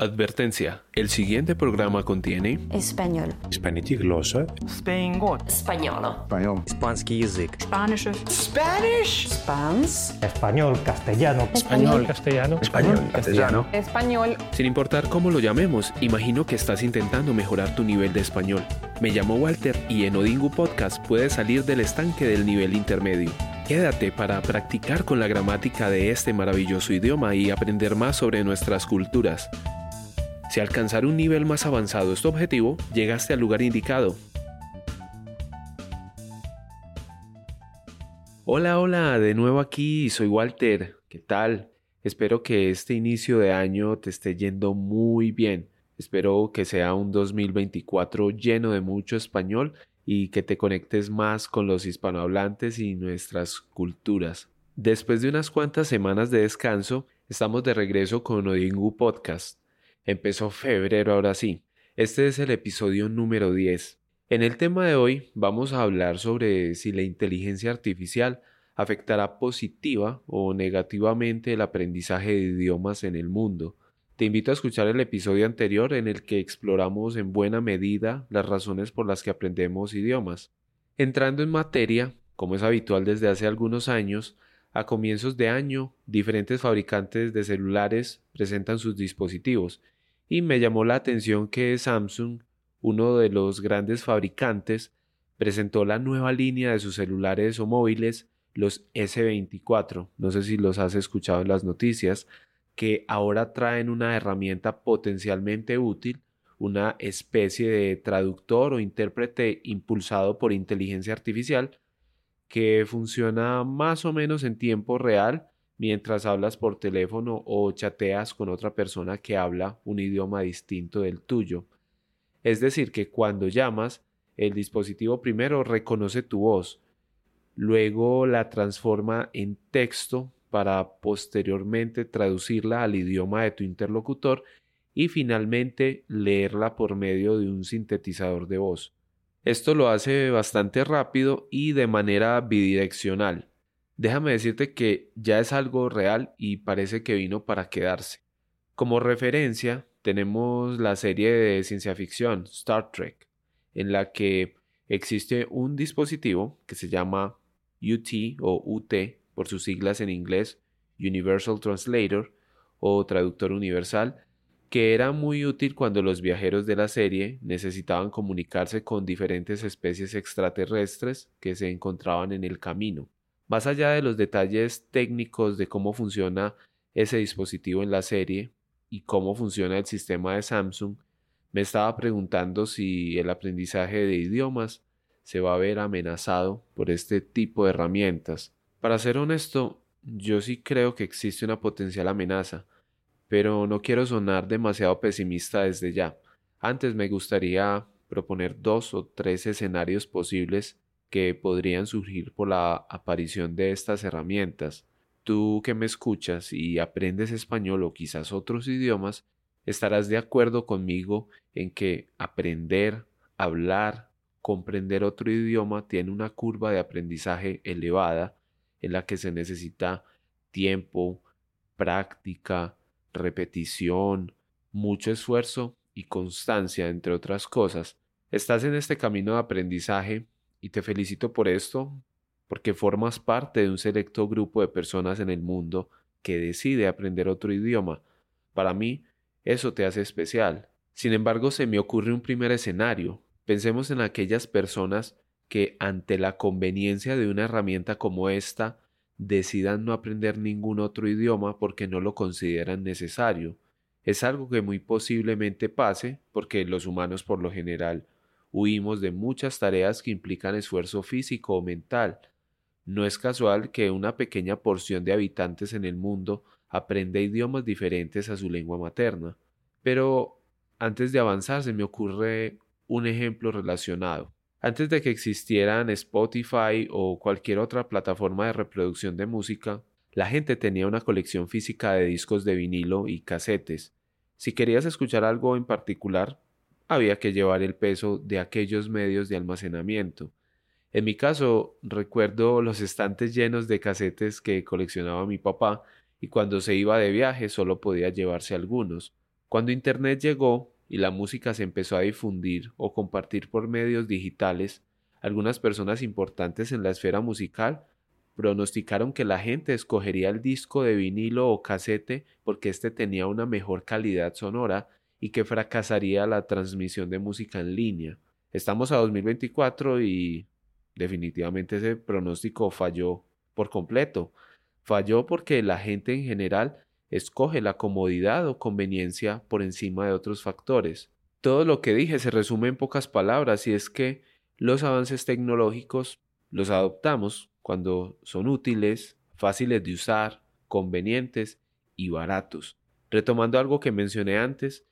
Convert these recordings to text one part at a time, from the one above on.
Advertencia. El siguiente programa contiene español, Spanistiglosa, Spangot, español, español, Spansky язык, Spanish, Spanish, Spans, español, castellano, español, castellano, español, castellano, español. Sin importar cómo lo llamemos, imagino que estás intentando mejorar tu nivel de español. Me llamo Walter y en Odingu Podcast puedes salir del estanque del nivel intermedio. Quédate para practicar con la gramática de este maravilloso idioma y aprender más sobre nuestras culturas. Si alcanzar un nivel más avanzado es tu objetivo, llegaste al lugar indicado. Hola, hola, de nuevo aquí, soy Walter. ¿Qué tal? Espero que este inicio de año te esté yendo muy bien. Espero que sea un 2024 lleno de mucho español y que te conectes más con los hispanohablantes y nuestras culturas. Después de unas cuantas semanas de descanso, estamos de regreso con Odingu Podcast. Empezó febrero ahora sí. Este es el episodio número 10. En el tema de hoy vamos a hablar sobre si la inteligencia artificial afectará positiva o negativamente el aprendizaje de idiomas en el mundo. Te invito a escuchar el episodio anterior en el que exploramos en buena medida las razones por las que aprendemos idiomas. Entrando en materia, como es habitual desde hace algunos años, a comienzos de año diferentes fabricantes de celulares presentan sus dispositivos y me llamó la atención que Samsung, uno de los grandes fabricantes, presentó la nueva línea de sus celulares o móviles, los S24. No sé si los has escuchado en las noticias, que ahora traen una herramienta potencialmente útil, una especie de traductor o intérprete impulsado por inteligencia artificial, que funciona más o menos en tiempo real mientras hablas por teléfono o chateas con otra persona que habla un idioma distinto del tuyo. Es decir, que cuando llamas, el dispositivo primero reconoce tu voz, luego la transforma en texto para posteriormente traducirla al idioma de tu interlocutor y finalmente leerla por medio de un sintetizador de voz. Esto lo hace bastante rápido y de manera bidireccional déjame decirte que ya es algo real y parece que vino para quedarse. Como referencia, tenemos la serie de ciencia ficción Star Trek, en la que existe un dispositivo que se llama UT o UT por sus siglas en inglés Universal Translator o traductor universal, que era muy útil cuando los viajeros de la serie necesitaban comunicarse con diferentes especies extraterrestres que se encontraban en el camino. Más allá de los detalles técnicos de cómo funciona ese dispositivo en la serie y cómo funciona el sistema de Samsung, me estaba preguntando si el aprendizaje de idiomas se va a ver amenazado por este tipo de herramientas. Para ser honesto, yo sí creo que existe una potencial amenaza, pero no quiero sonar demasiado pesimista desde ya. Antes me gustaría proponer dos o tres escenarios posibles que podrían surgir por la aparición de estas herramientas. Tú que me escuchas y aprendes español o quizás otros idiomas, estarás de acuerdo conmigo en que aprender, hablar, comprender otro idioma tiene una curva de aprendizaje elevada en la que se necesita tiempo, práctica, repetición, mucho esfuerzo y constancia, entre otras cosas. Estás en este camino de aprendizaje y te felicito por esto, porque formas parte de un selecto grupo de personas en el mundo que decide aprender otro idioma. Para mí, eso te hace especial. Sin embargo, se me ocurre un primer escenario. Pensemos en aquellas personas que ante la conveniencia de una herramienta como esta decidan no aprender ningún otro idioma porque no lo consideran necesario. Es algo que muy posiblemente pase porque los humanos por lo general Huimos de muchas tareas que implican esfuerzo físico o mental. No es casual que una pequeña porción de habitantes en el mundo aprenda idiomas diferentes a su lengua materna. Pero antes de avanzar se me ocurre un ejemplo relacionado. Antes de que existieran Spotify o cualquier otra plataforma de reproducción de música, la gente tenía una colección física de discos de vinilo y casetes. Si querías escuchar algo en particular, había que llevar el peso de aquellos medios de almacenamiento. En mi caso, recuerdo los estantes llenos de casetes que coleccionaba mi papá y cuando se iba de viaje solo podía llevarse algunos. Cuando Internet llegó y la música se empezó a difundir o compartir por medios digitales, algunas personas importantes en la esfera musical pronosticaron que la gente escogería el disco de vinilo o casete porque éste tenía una mejor calidad sonora y que fracasaría la transmisión de música en línea. Estamos a 2024 y definitivamente ese pronóstico falló por completo. Falló porque la gente en general escoge la comodidad o conveniencia por encima de otros factores. Todo lo que dije se resume en pocas palabras y es que los avances tecnológicos los adoptamos cuando son útiles, fáciles de usar, convenientes y baratos. Retomando algo que mencioné antes,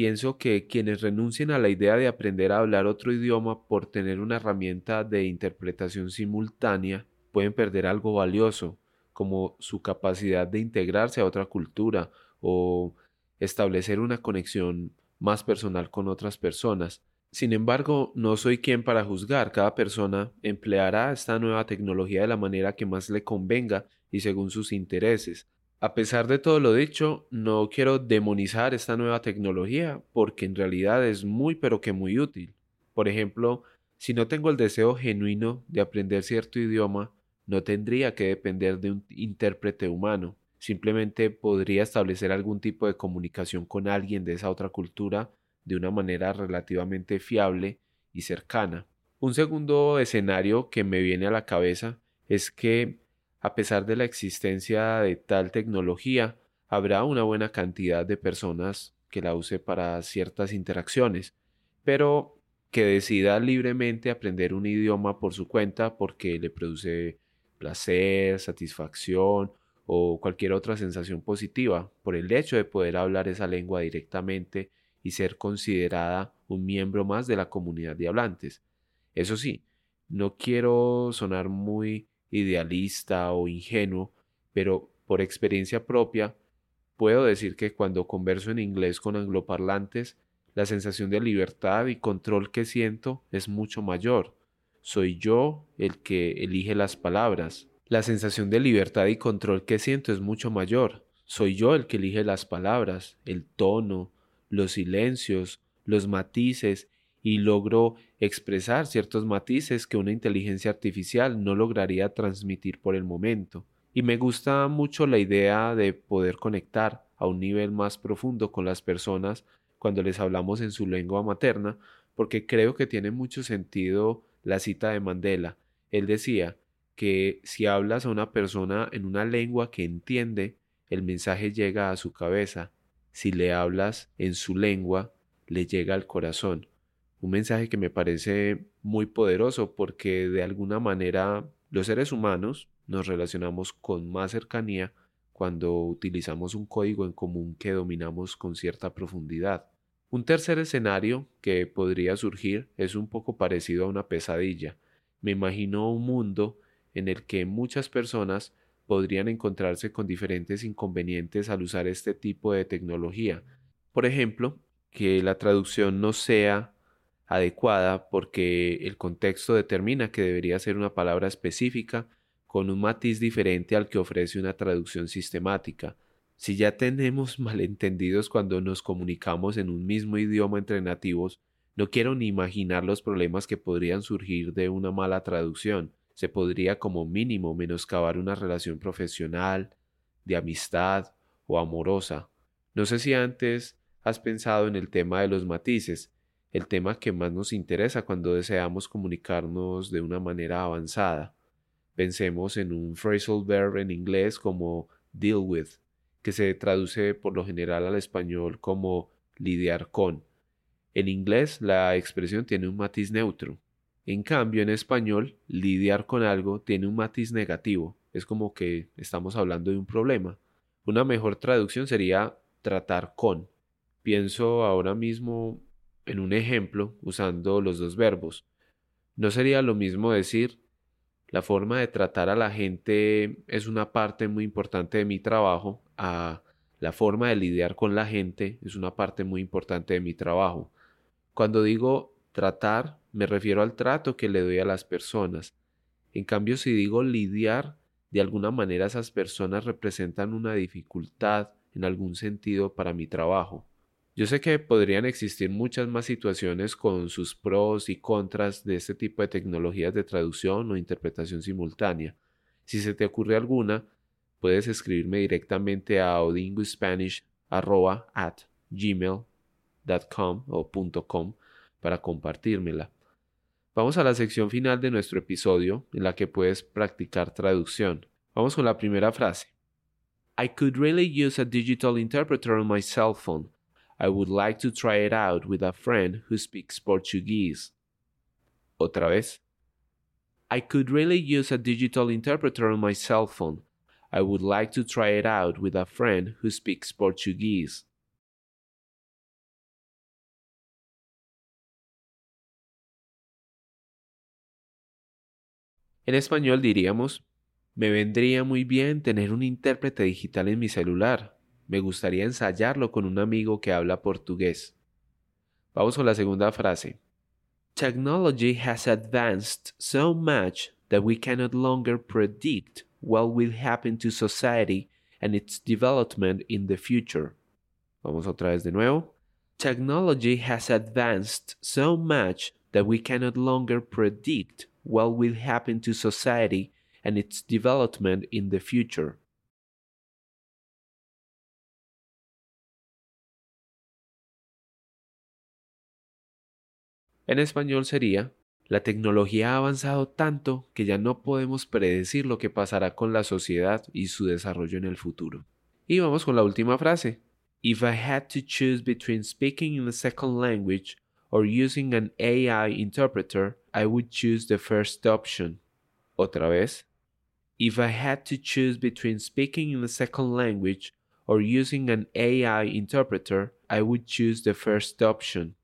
pienso que quienes renuncien a la idea de aprender a hablar otro idioma por tener una herramienta de interpretación simultánea pueden perder algo valioso, como su capacidad de integrarse a otra cultura o establecer una conexión más personal con otras personas. Sin embargo, no soy quien para juzgar. Cada persona empleará esta nueva tecnología de la manera que más le convenga y según sus intereses. A pesar de todo lo dicho, no quiero demonizar esta nueva tecnología porque en realidad es muy pero que muy útil. Por ejemplo, si no tengo el deseo genuino de aprender cierto idioma, no tendría que depender de un intérprete humano. Simplemente podría establecer algún tipo de comunicación con alguien de esa otra cultura de una manera relativamente fiable y cercana. Un segundo escenario que me viene a la cabeza es que, a pesar de la existencia de tal tecnología, habrá una buena cantidad de personas que la use para ciertas interacciones, pero que decida libremente aprender un idioma por su cuenta porque le produce placer, satisfacción o cualquier otra sensación positiva por el hecho de poder hablar esa lengua directamente y ser considerada un miembro más de la comunidad de hablantes. Eso sí, no quiero sonar muy idealista o ingenuo, pero por experiencia propia puedo decir que cuando converso en inglés con angloparlantes, la sensación de libertad y control que siento es mucho mayor soy yo el que elige las palabras. La sensación de libertad y control que siento es mucho mayor. Soy yo el que elige las palabras, el tono, los silencios, los matices y logro expresar ciertos matices que una inteligencia artificial no lograría transmitir por el momento. Y me gusta mucho la idea de poder conectar a un nivel más profundo con las personas cuando les hablamos en su lengua materna, porque creo que tiene mucho sentido la cita de Mandela. Él decía que si hablas a una persona en una lengua que entiende, el mensaje llega a su cabeza. Si le hablas en su lengua, le llega al corazón. Un mensaje que me parece muy poderoso porque de alguna manera los seres humanos nos relacionamos con más cercanía cuando utilizamos un código en común que dominamos con cierta profundidad. Un tercer escenario que podría surgir es un poco parecido a una pesadilla. Me imagino un mundo en el que muchas personas podrían encontrarse con diferentes inconvenientes al usar este tipo de tecnología. Por ejemplo, que la traducción no sea adecuada porque el contexto determina que debería ser una palabra específica con un matiz diferente al que ofrece una traducción sistemática. Si ya tenemos malentendidos cuando nos comunicamos en un mismo idioma entre nativos, no quiero ni imaginar los problemas que podrían surgir de una mala traducción. Se podría como mínimo menoscabar una relación profesional, de amistad o amorosa. No sé si antes has pensado en el tema de los matices, el tema que más nos interesa cuando deseamos comunicarnos de una manera avanzada. Pensemos en un phrasal verb en inglés como deal with, que se traduce por lo general al español como lidiar con. En inglés la expresión tiene un matiz neutro. En cambio, en español, lidiar con algo tiene un matiz negativo. Es como que estamos hablando de un problema. Una mejor traducción sería tratar con. Pienso ahora mismo en un ejemplo usando los dos verbos. No sería lo mismo decir la forma de tratar a la gente es una parte muy importante de mi trabajo, a la forma de lidiar con la gente es una parte muy importante de mi trabajo. Cuando digo tratar, me refiero al trato que le doy a las personas. En cambio, si digo lidiar, de alguna manera esas personas representan una dificultad en algún sentido para mi trabajo. Yo sé que podrían existir muchas más situaciones con sus pros y contras de este tipo de tecnologías de traducción o interpretación simultánea. Si se te ocurre alguna, puedes escribirme directamente a odingospanish@gmail.com o .com para compartírmela. Vamos a la sección final de nuestro episodio en la que puedes practicar traducción. Vamos con la primera frase. I could really use a digital interpreter on my cell phone. I would like to try it out with a friend who speaks Portuguese. Otra vez. I could really use a digital interpreter on my cell phone. I would like to try it out with a friend who speaks Portuguese. En español diríamos, me vendría muy bien tener un intérprete digital en mi celular. Me gustaría ensayarlo con un amigo que habla portugués. Vamos con la segunda frase. Technology has advanced so much that we cannot longer predict what will happen to society and its development in the future. Vamos otra vez de nuevo. Technology has advanced so much that we cannot longer predict what will happen to society and its development in the future. En español sería, la tecnología ha avanzado tanto que ya no podemos predecir lo que pasará con la sociedad y su desarrollo en el futuro. Y vamos con la última frase. If I had to choose between speaking in a second language or using an AI interpreter, I would choose the first option. Otra vez. If I had to choose between speaking in a second language or using an AI interpreter, I would choose the first option.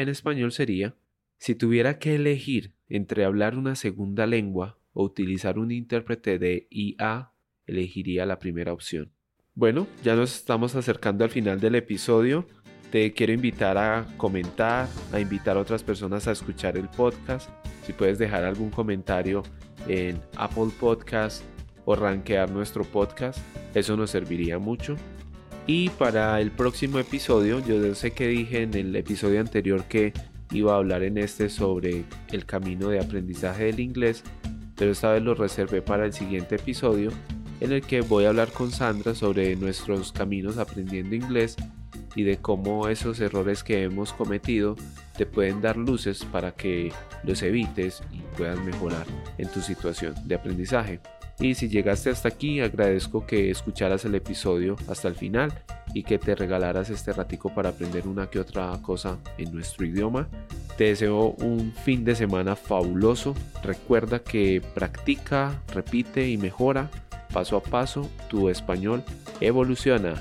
En español sería, si tuviera que elegir entre hablar una segunda lengua o utilizar un intérprete de IA, elegiría la primera opción. Bueno, ya nos estamos acercando al final del episodio. Te quiero invitar a comentar, a invitar a otras personas a escuchar el podcast. Si puedes dejar algún comentario en Apple Podcast o rankear nuestro podcast, eso nos serviría mucho. Y para el próximo episodio, yo sé que dije en el episodio anterior que iba a hablar en este sobre el camino de aprendizaje del inglés, pero esta vez lo reservé para el siguiente episodio en el que voy a hablar con Sandra sobre nuestros caminos aprendiendo inglés y de cómo esos errores que hemos cometido te pueden dar luces para que los evites y puedas mejorar en tu situación de aprendizaje. Y si llegaste hasta aquí, agradezco que escucharas el episodio hasta el final y que te regalaras este ratico para aprender una que otra cosa en nuestro idioma. Te deseo un fin de semana fabuloso. Recuerda que practica, repite y mejora paso a paso tu español evoluciona.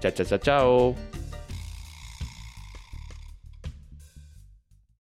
Chao, chao, chao, chao.